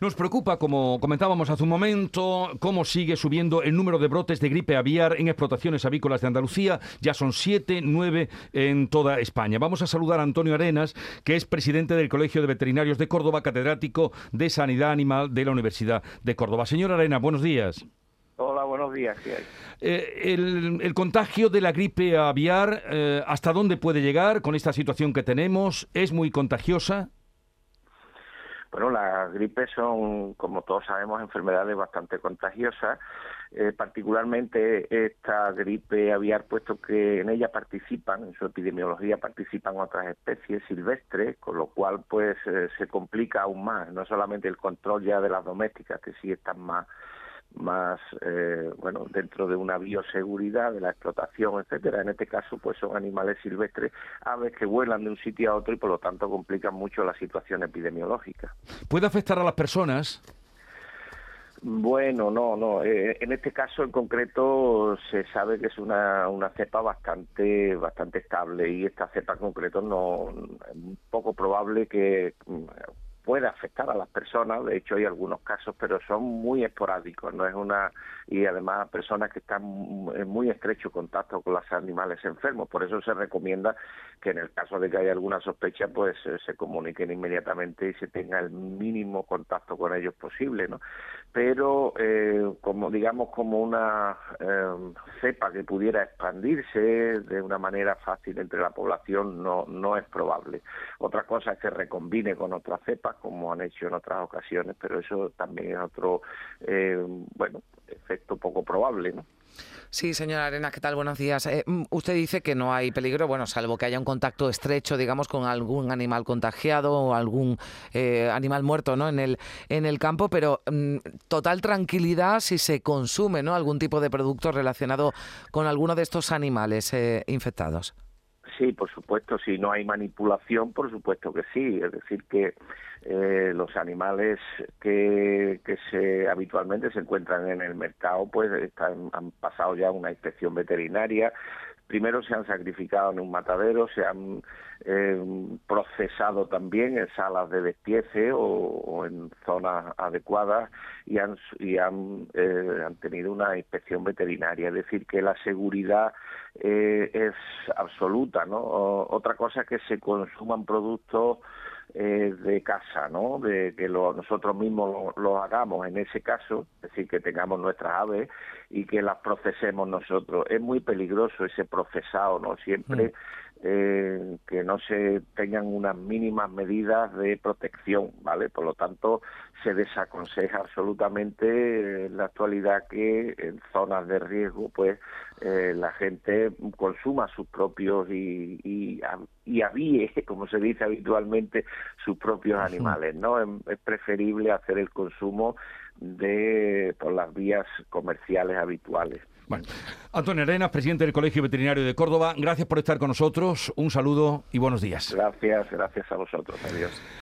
Nos preocupa, como comentábamos hace un momento, cómo sigue subiendo el número de brotes de gripe aviar en explotaciones avícolas de Andalucía. Ya son siete, nueve en toda España. Vamos a saludar a Antonio Arenas, que es presidente del Colegio de Veterinarios de Córdoba, catedrático de Sanidad Animal de la Universidad de Córdoba. Señor Arenas, buenos días. Hola, buenos días. Eh, el, contagio de la gripe aviar, eh, ¿hasta dónde puede llegar con esta situación que tenemos? ¿Es muy contagiosa? Bueno, las gripes son, como todos sabemos, enfermedades bastante contagiosas, eh, particularmente esta gripe aviar, puesto que en ella participan, en su epidemiología participan otras especies silvestres, con lo cual pues eh, se complica aún más, no solamente el control ya de las domésticas, que sí están más más eh, bueno dentro de una bioseguridad de la explotación etcétera. En este caso pues son animales silvestres aves que vuelan de un sitio a otro y por lo tanto complican mucho la situación epidemiológica. Puede afectar a las personas bueno, no, no. Eh, en este caso en concreto se sabe que es una, una cepa bastante bastante estable y esta cepa en concreto no es poco probable que puede afectar a las personas, de hecho hay algunos casos, pero son muy esporádicos, no es una y además personas que están en muy estrecho contacto con los animales enfermos, por eso se recomienda que en el caso de que haya alguna sospecha, pues eh, se comuniquen inmediatamente y se tenga el mínimo contacto con ellos posible, ¿no? Pero eh, como digamos como una eh, cepa que pudiera expandirse de una manera fácil entre la población no no es probable. Otra cosa es que recombine con otras como han hecho en otras ocasiones, pero eso también es otro, eh, bueno, efecto poco probable, ¿no? Sí, señora Arena, ¿qué tal? Buenos días. Eh, mm, usted dice que no hay peligro, bueno, salvo que haya un contacto estrecho, digamos, con algún animal contagiado o algún eh, animal muerto, ¿no? En el en el campo, pero mm, total tranquilidad si se consume, ¿no? Algún tipo de producto relacionado con alguno de estos animales infectados. Sí, por supuesto, si no hay manipulación, por supuesto que sí. Es decir, que eh, los animales que, que se habitualmente se encuentran en el mercado, pues están, han pasado ya una inspección veterinaria, primero se han sacrificado en un matadero, se han eh, procesado también en salas de despiece o, en zonas adecuadas y han, eh, han, tenido una inspección veterinaria. Es decir, que la seguridad eh, es absoluta. ¿no? otra cosa es que se consuman productos eh, de casa, ¿no? De que lo, nosotros mismos lo, hagamos en ese caso, es decir, que tengamos nuestras aves y que las procesemos nosotros. Es muy peligroso ese procesado, ¿no? Siempre mm. Eh, que no se tengan unas mínimas medidas de protección, ¿vale? Por lo tanto, se desaconseja absolutamente en la actualidad que en zonas de riesgo, pues eh, la gente consuma sus propios y, y, y avíe, como se dice habitualmente, sus propios animales, ¿no? Es preferible hacer el consumo de por las vías comerciales habituales. Bueno, Antonio Arenas, presidente del Colegio Veterinario de Córdoba, gracias por estar con nosotros. Un saludo y buenos días. Gracias, gracias a vosotros. Adiós.